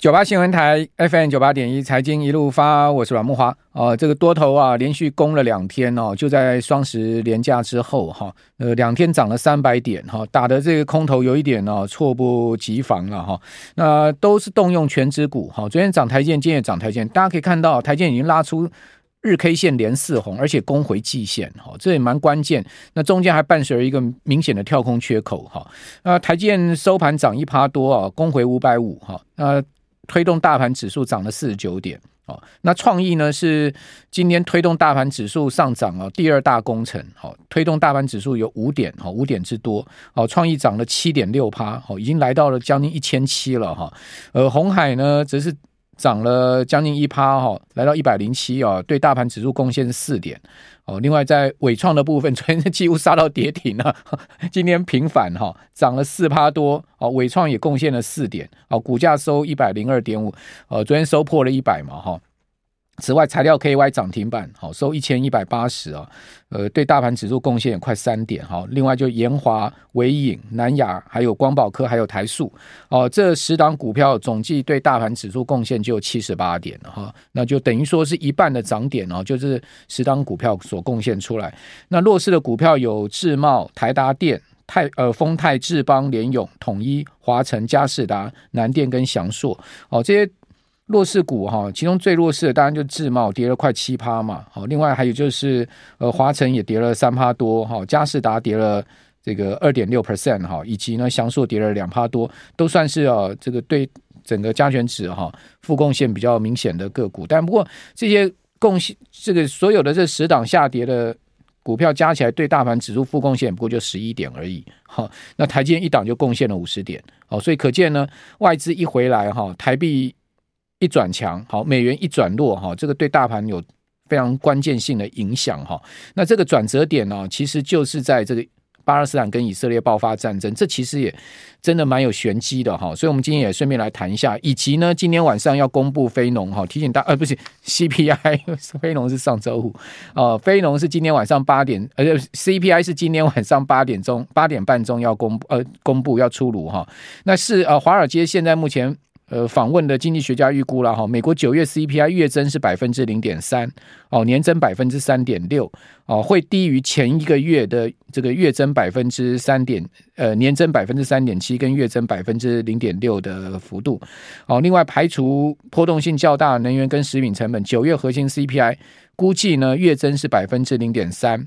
九八新闻台 FM 九八点一财经一路发，我是阮慕驊。哦，这个多头啊，连续攻了两天哦，就在双十连假之后哈，呃，两天涨了三百点哈，打的这个空头有一点哦，猝不及防了哈。那都是动用权值股哈，昨天涨台建，今天也涨台建，大家可以看到台建已经拉出日 K 线连四红，而且攻回季线哈，这也蛮关键。那中间还伴随着一个明显的跳空缺口哈。那台建收盘涨一趴多啊，攻回五百五哈。那推动大盘指数涨了四十九点，哦，那创意呢是今天推动大盘指数上涨哦，第二大工程，哦，推动大盘指数有五点，哦，五点之多，哦，创意涨了七点六趴，哦，已经来到了将近一千七了哈，而红海呢则是。涨了将近一趴哈，来到一百零七啊，对大盘指数贡献四点哦。另外在尾创的部分，昨天几乎杀到跌停了，今天平反哈，涨了四趴多哦。伟创也贡献了四点哦，股价收一百零二点五，呃，昨天收破了一百嘛哈。此外，材料 KY 涨停板，好收一千一百八十啊，呃，对大盘指数贡献也快三点哈。另外就研华、纬颖、南亚，还有光宝科，还有台塑，哦，这十档股票总计对大盘指数贡献就七十八点了哈。那就等于说是一半的涨点哦，就是十档股票所贡献出来。那弱势的股票有智茂、台达电、泰呃丰泰、智邦、联永、统一、华晨、嘉士达、南电跟祥硕，哦这些。弱势股哈，其中最弱势的当然就智茂跌了快七趴嘛，好，另外还有就是呃华城也跌了三趴多哈，佳士达跌了这个二点六 percent 哈，以及呢祥硕跌了两趴多，都算是啊这个对整个加权指哈负贡献比较明显的个股，但不过这些贡献这个所有的这十档下跌的股票加起来对大盘指数负贡献不过就十一点而已，哈，那台积电一档就贡献了五十点，哦，所以可见呢外资一回来哈，台币。一转强，好，美元一转弱，哈，这个对大盘有非常关键性的影响，哈。那这个转折点呢，其实就是在这个巴勒斯坦跟以色列爆发战争，这其实也真的蛮有玄机的，哈。所以，我们今天也顺便来谈一下，以及呢，今天晚上要公布非农，哈，提醒大，呃，不是 CPI，非农是上周五，呃，非农是今天晚上八点，呃，CPI 是今天晚上八点钟，八点半钟要公布，呃，公布要出炉，哈。那是呃，华尔街现在目前。呃，访问的经济学家预估了哈，美国九月 CPI 月增是百分之零点三，哦，年增百分之三点六，哦，会低于前一个月的这个月增百分之三点，呃，年增百分之三点七跟月增百分之零点六的幅度，哦，另外排除波动性较大能源跟食品成本，九月核心 CPI 估计呢月增是百分之零点三。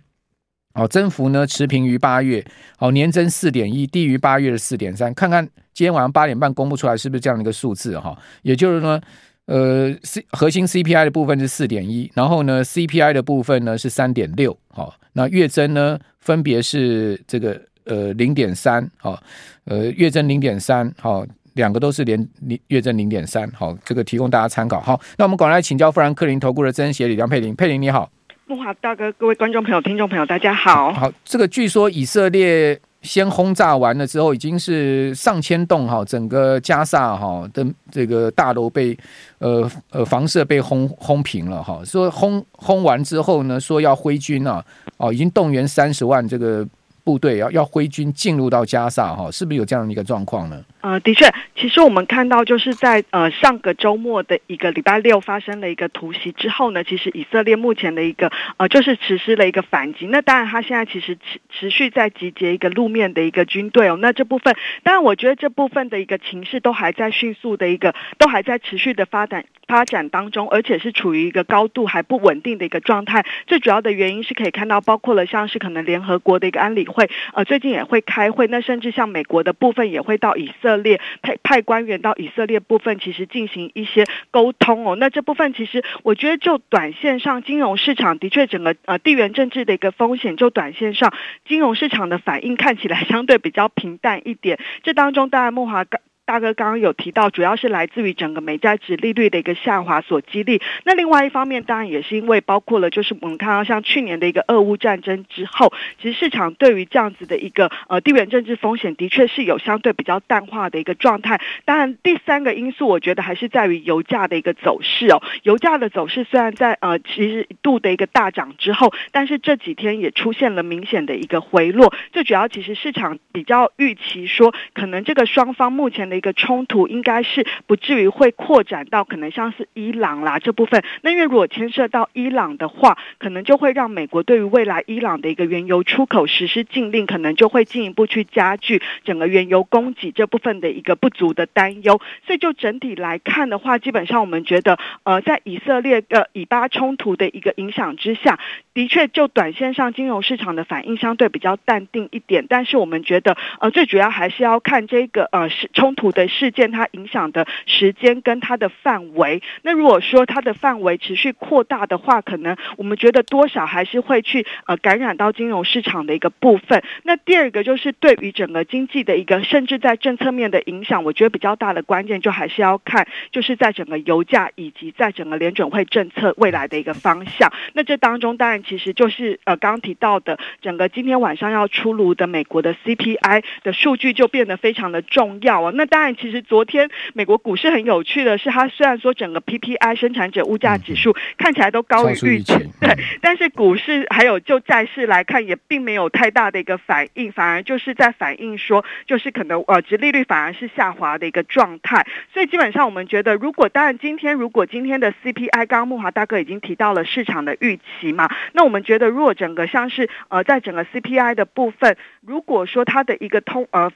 哦，增幅呢持平于八月，哦，年增四点一，低于八月的四点三。看看今天晚上八点半公布出来是不是这样的一个数字哈？也就是说，呃，C 核心 CPI 的部分是四点一，然后呢，CPI 的部分呢是三点六，好，那月增呢分别是这个呃零点三，好，呃月增零点三，好，两个都是连月增零点三，好，这个提供大家参考。好，那我们赶来请教富兰克林投顾的曾协理梁佩玲，佩玲你好。木华大哥，各位观众朋友、听众朋友，大家好。好，这个据说以色列先轰炸完了之后，已经是上千栋哈，整个加萨哈的这个大楼被呃呃房舍被轰轰平了哈。说轰轰完之后呢，说要挥军啊，哦，已经动员三十万这个部队要要挥军进入到加萨哈，是不是有这样的一个状况呢？呃，的确，其实我们看到就是在呃上个周末的一个礼拜六发生了一个突袭之后呢，其实以色列目前的一个呃就是实施了一个反击。那当然，他现在其实持持续在集结一个路面的一个军队哦。那这部分，当然我觉得这部分的一个情势都还在迅速的一个，都还在持续的发展发展当中，而且是处于一个高度还不稳定的一个状态。最主要的原因是可以看到，包括了像是可能联合国的一个安理会，呃，最近也会开会，那甚至像美国的部分也会到以色列。派派官员到以色列部分，其实进行一些沟通哦。那这部分其实我觉得，就短线上金融市场的确整个呃地缘政治的一个风险，就短线上金融市场的反应看起来相对比较平淡一点。这当中当然慕驊刚。大哥刚刚有提到，主要是来自于整个美债殖利率的一个下滑所激励。那另外一方面，当然也是因为包括了，就是我们看到像去年的一个俄乌战争之后，其实市场对于这样子的一个呃地缘政治风险，的确是有相对比较淡化的一个状态。当然，第三个因素，我觉得还是在于油价的一个走势哦。油价的走势虽然在呃其实一度的一个大涨之后，但是这几天也出现了明显的一个回落。最主要，其实市场比较预期说，可能这个双方目前的一个冲突应该是不至于会扩展到可能像是伊朗啦这部分。那因为如果牵涉到伊朗的话，可能就会让美国对于未来伊朗的一个原油出口实施禁令，可能就会进一步去加剧整个原油供给这部分的一个不足的担忧。所以就整体来看的话，基本上我们觉得，呃，在以色列呃以巴冲突的一个影响之下，的确就短线上金融市场的反应相对比较淡定一点。但是我们觉得，呃，最主要还是要看这个呃是冲突的事件它影响的时间跟它的范围。那如果说它的范围持续扩大的话，可能我们觉得多少还是会去呃感染到金融市场的一个部分。那第二个就是对于整个经济的一个，甚至在政策面的影响，我觉得比较大的关键就还是要看，就是在整个油价以及在整个联准会政策未来的一个方向。那这当中当然其实就是呃刚刚提到的整个今天晚上要出炉的美国的 CPI 的数据就变得非常的重要啊。那当然其实昨天美国股市很有趣的是，它虽然说整个 PPI 生产者物价指数看起来都高于预期，对，但是股市还有就债市来看也并没有太大的一个反应，反而就是在反映说就是可能呃殖利率反而是下滑的一个状态。所以基本上我们觉得，如果当然今天如果今天的 CPI，刚刚木华大哥已经提到了市场的预期嘛，那我们觉得如果整个像是呃在整个 CPI 的部分，如果说它的一个通呃。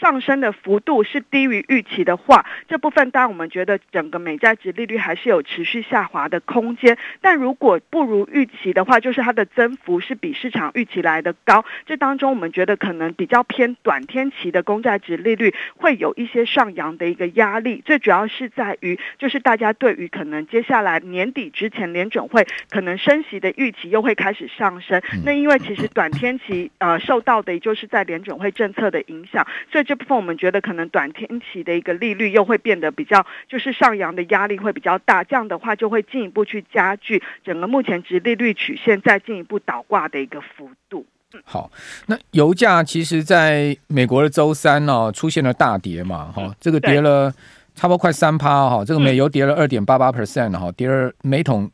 上升的幅度是低于预期的话，这部分当然我们觉得整个美债值利率还是有持续下滑的空间。但如果不如预期的话，就是它的增幅是比市场预期来的高。这当中我们觉得可能比较偏短天期的公债值利率会有一些上扬的一个压力。最主要是在于，就是大家对于可能接下来年底之前联准会可能升息的预期又会开始上升。那因为其实短天期呃受到的也就是在联准会政策的影响，所以。这部分我们觉得可能短天期的一个利率又会变得比较，就是上扬的压力会比较大，这样的话就会进一步去加剧整个目前值利率曲线再进一步倒挂的一个幅度。好，那油价其实在美国的周三呢、哦、出现了大跌嘛，哈、哦，这个跌了差不多快三趴哈，这个美油跌了二点八八 percent 哈，跌了每桶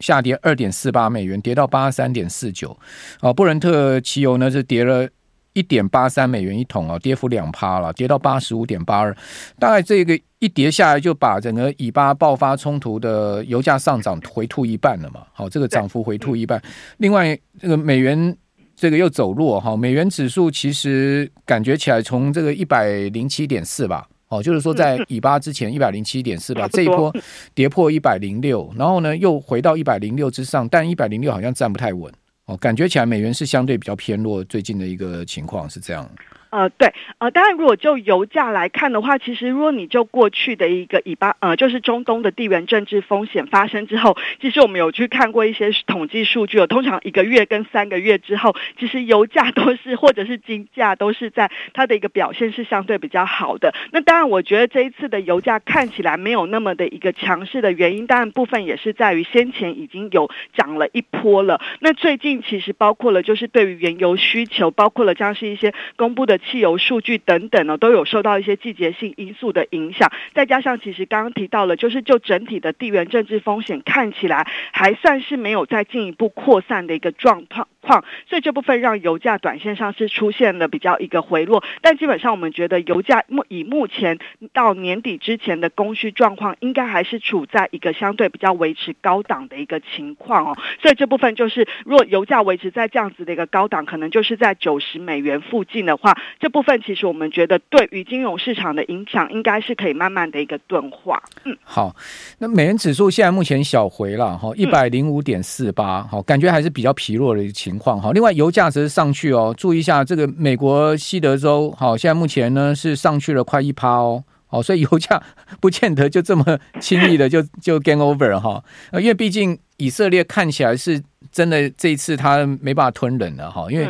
下跌二点四八美元，跌到八十三点四九，哦，布伦特汽油呢是跌了。一点八三美元一桶啊，跌幅两趴了，跌到八十五点八二。大概这个一跌下来，就把整个以巴爆发冲突的油价上涨回吐一半了嘛。好，这个涨幅回吐一半。另外，这个美元这个又走弱哈，美元指数其实感觉起来从这个一百零七点四吧，哦，就是说在以巴之前一百零七点四吧，这一波跌破一百零六，然后呢又回到一百零六之上，但一百零六好像站不太稳。哦，感觉起来美元是相对比较偏弱，最近的一个情况是这样。呃，对，呃，当然，如果就油价来看的话，其实如果你就过去的一个以巴，呃，就是中东的地缘政治风险发生之后，其实我们有去看过一些统计数据，有通常一个月跟三个月之后，其实油价都是或者是金价都是在它的一个表现是相对比较好的。那当然，我觉得这一次的油价看起来没有那么的一个强势的原因，当然部分也是在于先前已经有涨了一波了。那最近其实包括了就是对于原油需求，包括了像是一些公布的。汽油数据等等呢，都有受到一些季节性因素的影响，再加上其实刚刚提到了，就是就整体的地缘政治风险看起来还算是没有再进一步扩散的一个状况。况，所以这部分让油价短线上是出现了比较一个回落，但基本上我们觉得油价目以目前到年底之前的供需状况，应该还是处在一个相对比较维持高档的一个情况哦。所以这部分就是，如果油价维持在这样子的一个高档，可能就是在九十美元附近的话，这部分其实我们觉得对于金融市场的影响，应该是可以慢慢的一个钝化。嗯，好，那美元指数现在目前小回了哈，一百零五点四八，好，感觉还是比较疲弱的一个情况哈。另外，油价则是上去哦，注意一下这个美国西德州，好，现在目前呢是上去了快一趴哦，好，所以油价不见得就这么轻易的就就 game over 哈，因为毕竟以色列看起来是真的这一次他没办法吞人了哈，因为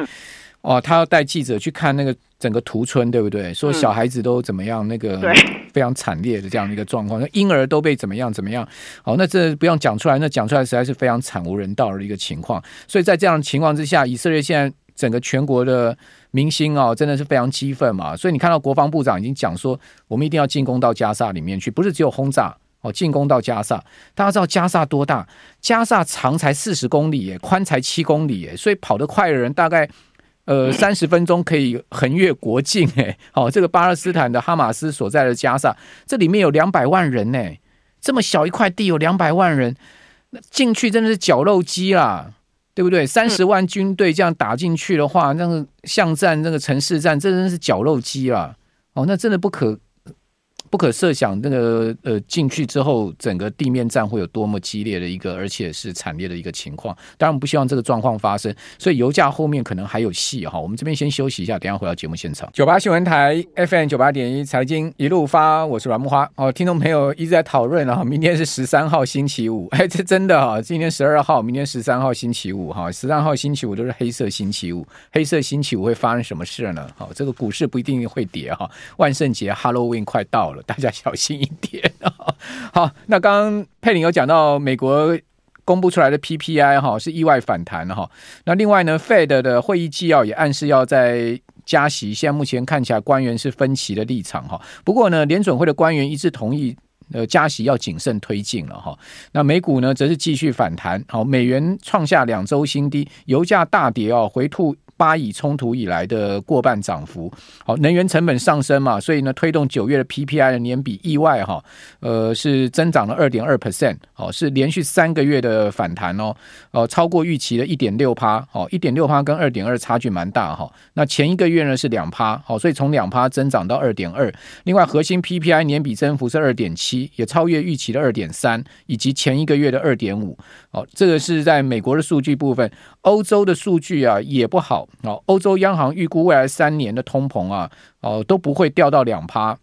哦，他要带记者去看那个整个屠村，对不对？说小孩子都怎么样，那个。非常惨烈的这样的一个状况，那婴儿都被怎么样怎么样？好，那这不用讲出来，那讲出来实在是非常惨无人道的一个情况。所以在这样的情况之下，以色列现在整个全国的民心哦，真的是非常激愤嘛。所以你看到国防部长已经讲说，我们一定要进攻到加萨里面去，不是只有轰炸哦，进攻到加萨。大家知道加萨多大？加萨长才四十公里耶，宽才七公里耶，所以跑得快的人大概。呃，三十分钟可以横越国境，哎，好，这个巴勒斯坦的哈马斯所在的加萨，这里面有两百万人呢，这么小一块地有两百万人，那进去真的是绞肉机啦，对不对？三十万军队这样打进去的话，那个巷战、那个城市战，这真的是绞肉机啦，哦，那真的不可。不可设想，那个呃进去之后，整个地面战会有多么激烈的一个，而且是惨烈的一个情况。当然，我们不希望这个状况发生，所以油价后面可能还有戏哈。我们这边先休息一下，等下回到节目现场。九八新闻台 FM 九八点一财经一路发，我是阮木花。哦，听众朋友一直在讨论啊，明天是十三号星期五，哎，这真的哈，今天十二号，明天十三号星期五哈，十三号星期五都是黑色星期五，黑色星期五会发生什么事呢？好，这个股市不一定会跌哈，万圣节 Halloween 快到了。大家小心一点。好，那刚刚佩玲有讲到美国公布出来的 PPI 哈是意外反弹哈。那另外呢，Fed 的会议纪要也暗示要在加息，现在目前看起来官员是分歧的立场哈。不过呢，联准会的官员一致同意呃加息要谨慎推进了哈。那美股呢则是继续反弹，好，美元创下两周新低，油价大跌哦，回吐。巴以冲突以来的过半涨幅，好，能源成本上升嘛，所以呢，推动九月的 PPI 的年比意外哈，呃，是增长了二点二 percent，好，是连续三个月的反弹哦，呃，超过预期的一点六趴，好，一点六趴跟二点二差距蛮大哈。那前一个月呢是两趴，好，所以从两趴增长到二点二。另外，核心 PPI 年比增幅是二点七，也超越预期的二点三，以及前一个月的二点五。好，这个是在美国的数据部分，欧洲的数据啊也不好。哦，欧洲央行预估未来三年的通膨啊，哦都不会掉到两趴。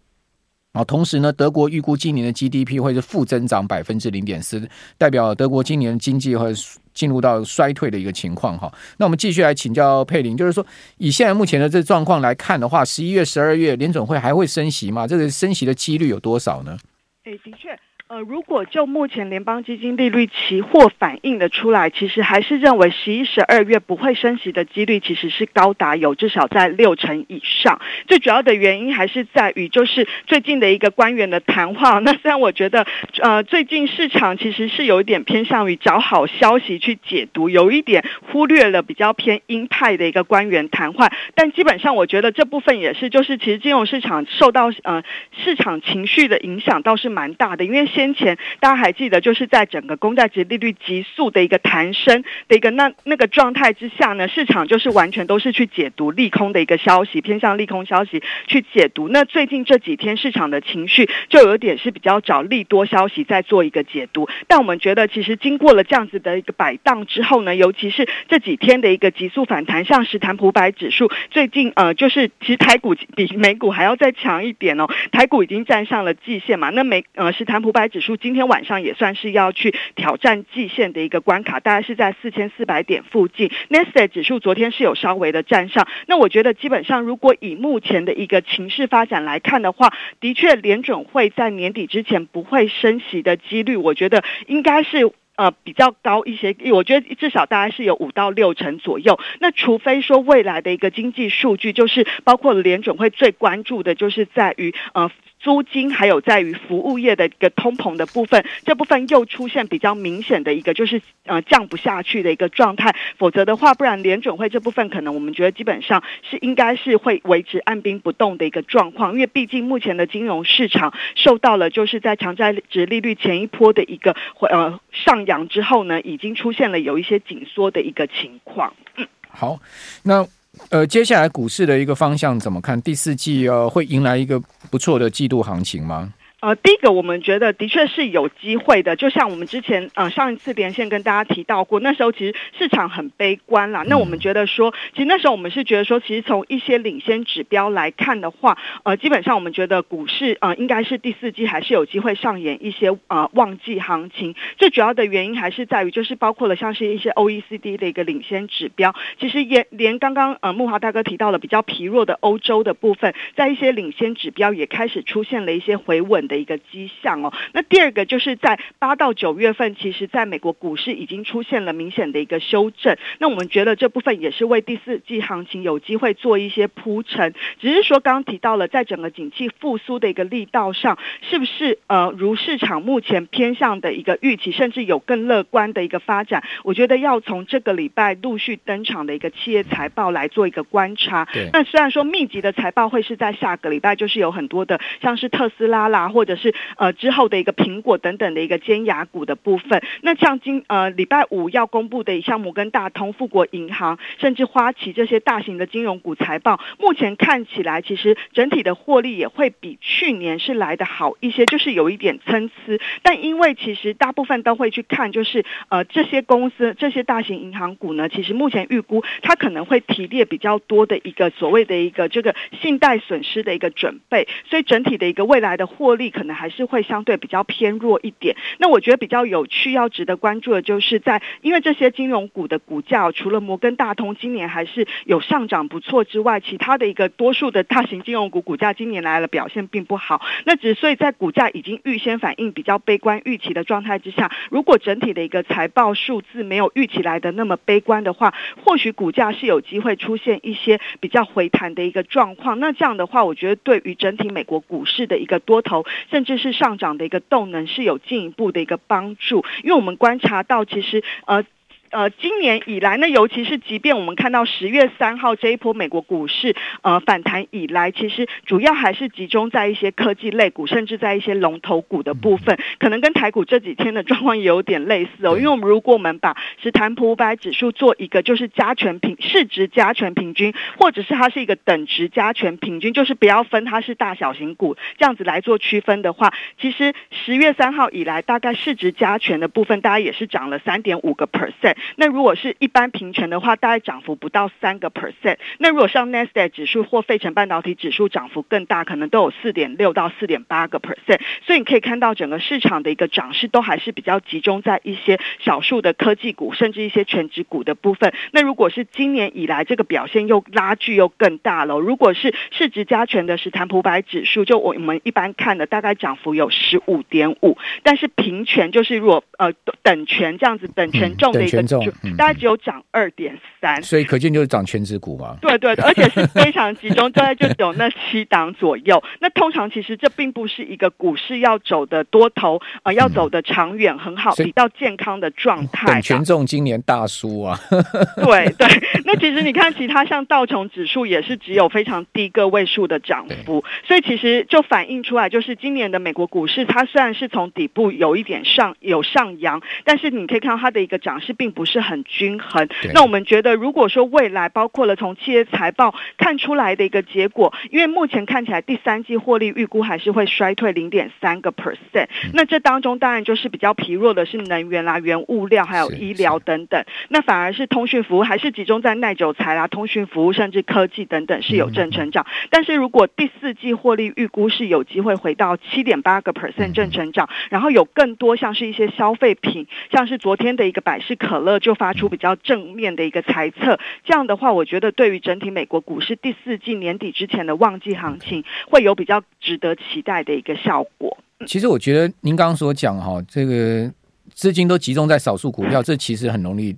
哦，同时呢，德国预估今年的 GDP 会是负增长百分之零点四，代表德国今年经济会进入到衰退的一个情况哈。那我们继续来请教佩林，就是说以现在目前的这状况来看的话，十一月、十二月联准会还会升息吗？这个升息的几率有多少呢？诶，的确。呃，如果就目前联邦基金利率期货反映的出来，其实还是认为十一、十二月不会升息的几率其实是高达有至少在六成以上。最主要的原因还是在于就是最近的一个官员的谈话。那虽然我觉得，呃，最近市场其实是有一点偏向于找好消息去解读，有一点忽略了比较偏鹰派的一个官员谈话。但基本上我觉得这部分也是，就是其实金融市场受到呃市场情绪的影响倒是蛮大的，因为。先前大家还记得，就是在整个公债值利率急速的一个弹升的一个那那个状态之下呢，市场就是完全都是去解读利空的一个消息，偏向利空消息去解读。那最近这几天市场的情绪就有点是比较找利多消息在做一个解读。但我们觉得，其实经过了这样子的一个摆荡之后呢，尤其是这几天的一个急速反弹，像史坦普百指数最近呃，就是其实台股比美股还要再强一点哦，台股已经站上了季线嘛，那美呃史坦普百指数今天晚上也算是要去挑战季线的一个关卡，大概是在四千四百点附近。Nasdaq 指数昨天是有稍微的站上，那我觉得基本上如果以目前的一个情势发展来看的话，的确联准会在年底之前不会升息的几率，我觉得应该是。呃，比较高一些，我觉得至少大概是有五到六成左右。那除非说未来的一个经济数据，就是包括联准会最关注的，就是在于呃租金，还有在于服务业的一个通膨的部分，这部分又出现比较明显的一个就是呃降不下去的一个状态。否则的话，不然联准会这部分可能我们觉得基本上是应该是会维持按兵不动的一个状况，因为毕竟目前的金融市场受到了就是在长债殖利率前一波的一个呃上。扬之后呢，已经出现了有一些紧缩的一个情况。嗯，好，那呃，接下来股市的一个方向怎么看？第四季呃，会迎来一个不错的季度行情吗？呃，第一个我们觉得的确是有机会的，就像我们之前呃上一次连线跟大家提到过，那时候其实市场很悲观啦。那我们觉得说，其实那时候我们是觉得说，其实从一些领先指标来看的话，呃，基本上我们觉得股市呃应该是第四季还是有机会上演一些呃旺季行情。最主要的原因还是在于，就是包括了像是一些 OECD 的一个领先指标，其实也连刚刚呃木华大哥提到了比较疲弱的欧洲的部分，在一些领先指标也开始出现了一些回稳。稳的一个迹象哦。那第二个就是在八到九月份，其实在美国股市已经出现了明显的一个修正。那我们觉得这部分也是为第四季行情有机会做一些铺陈。只是说刚刚提到了，在整个景气复苏的一个力道上，是不是呃如市场目前偏向的一个预期，甚至有更乐观的一个发展？我觉得要从这个礼拜陆续登场的一个企业财报来做一个观察。那虽然说密集的财报会是在下个礼拜，就是有很多的像是特斯拉啦，或者是呃之后的一个苹果等等的一个尖牙股的部分。那像今呃礼拜五要公布的像摩根大通、富国银行，甚至花旗这些大型的金融股财报，目前看起来其实整体的获利也会比去年是来的好一些，就是有一点参差。但因为其实大部分都会去看，就是呃这些公司这些大型银行股呢，其实目前预估它可能会提列比较多的一个所谓的一个这个信贷损失的一个准备，所以整体的一个未来的获利可能还是会相对比较偏弱一点。那我觉得比较有趣要值得关注的就是在，因为这些金融股的股价，除了摩根大通今年还是有上涨不错之外，其他的一个多数的大型金融股股价今年来了表现并不好。那只所以在股价已经预先反映比较悲观预期的状态之下，如果整体的一个财报数字没有预期来的那么悲观的话，或许股价是有机会出现一些比较回弹的一个状况。那这样的话，我觉得对于整体美国股市的一个多头，甚至是上涨的一个动能是有进一步的一个帮助。因为我们观察到，其实呃。呃，今年以来呢，尤其是即便我们看到十月三号这一波美国股市呃反弹以来，其实主要还是集中在一些科技类股，甚至在一些龙头股的部分，可能跟台股这几天的状况也有点类似哦。因为我们如果我们把史坦普五百指数做一个就是加权平市值加权平均，或者是它是一个等值加权平均，就是不要分它是大小型股这样子来做区分的话，其实十月三号以来，大概市值加权的部分，大家也是涨了三点五个 percent。那如果是一般平权的话，大概涨幅不到三个 percent。那如果像 Nasdaq 指数或费城半导体指数涨幅更大，可能都有四点六到四点八个 percent。所以你可以看到整个市场的一个涨势都还是比较集中在一些少数的科技股，甚至一些权值股的部分。那如果是今年以来这个表现又拉锯又更大了，如果是市值加权的史坦普百指数，就我们一般看的大概涨幅有十五点五，但是平权就是如果呃等权这样子等权重的一个。嗯、大概只有涨二点三，所以可见就是涨权值股嘛。对对，而且是非常集中，大概就有那七档左右。那通常其实这并不是一个股市要走的多头啊、呃，要走的长远很好、比较健康的状态。等权重今年大输啊。对对，那其实你看其他像道琼指数也是只有非常低个位数的涨幅，所以其实就反映出来，就是今年的美国股市，它虽然是从底部有一点上有上扬，但是你可以看到它的一个涨势并不是很均衡。那我们觉得，如果说未来包括了从企业财报看出来的一个结果，因为目前看起来第三季获利预估还是会衰退零点三个 percent。那这当中当然就是比较疲弱的是能源啦、原物料还有医疗等等。那反而是通讯服务还是集中在耐久材啦、通讯服务甚至科技等等是有正成长。但是如果第四季获利预估是有机会回到七点八个 percent 正成长，然后有更多像是一些消费品，像是昨天的一个百事可乐就发出比较正面的一个猜测，这样的话，我觉得对于整体美国股市第四季年底之前的旺季行情，会有比较值得期待的一个效果。其实我觉得您刚刚所讲哈，这个资金都集中在少数股票，这其实很容易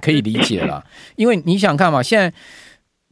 可以理解了，因为你想看嘛，现在。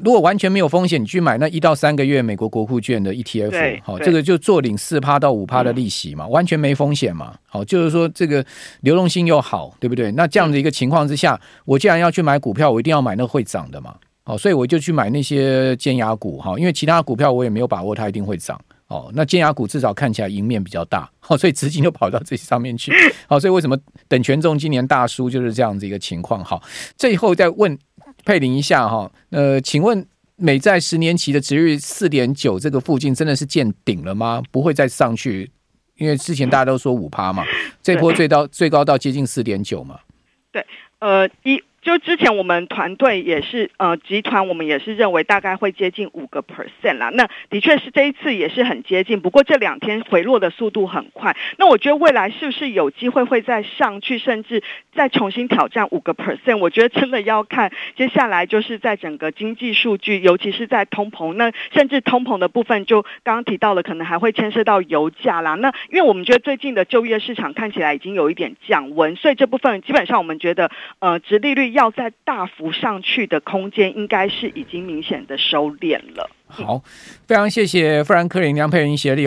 如果完全没有风险，你去买那一到三个月美国国库券的 ETF，好，这个就做领四趴到五趴的利息嘛，完全没风险嘛。好，就是说这个流动性又好，对不对？那这样的一个情况之下，我既然要去买股票，我一定要买那个会涨的嘛。好，所以我就去买那些尖牙股哈，因为其他股票我也没有把握它一定会涨。哦，那尖牙股至少看起来赢面比较大，好，所以资金就跑到这些上面去。好，所以为什么等权重今年大输就是这样子一个情况？好，最后再问。佩林一下哈，呃，请问美债十年期的殖利率四点九这个附近真的是见顶了吗？不会再上去？因为之前大家都说五趴嘛，这波最高最高到接近四点九嘛。对，呃，一。就之前我们团队也是呃集团，我们也是认为大概会接近五个 percent 啦。那的确是这一次也是很接近，不过这两天回落的速度很快。那我觉得未来是不是有机会会再上去，甚至再重新挑战五个 percent？我觉得真的要看接下来就是在整个经济数据，尤其是在通膨，那甚至通膨的部分，就刚刚提到了，可能还会牵涉到油价啦。那因为我们觉得最近的就业市场看起来已经有一点降温，所以这部分基本上我们觉得，呃，殖利率要再大幅上去的空间，应该是已经明显的收敛了。好，非常谢谢富兰克林梁佩云协力哦。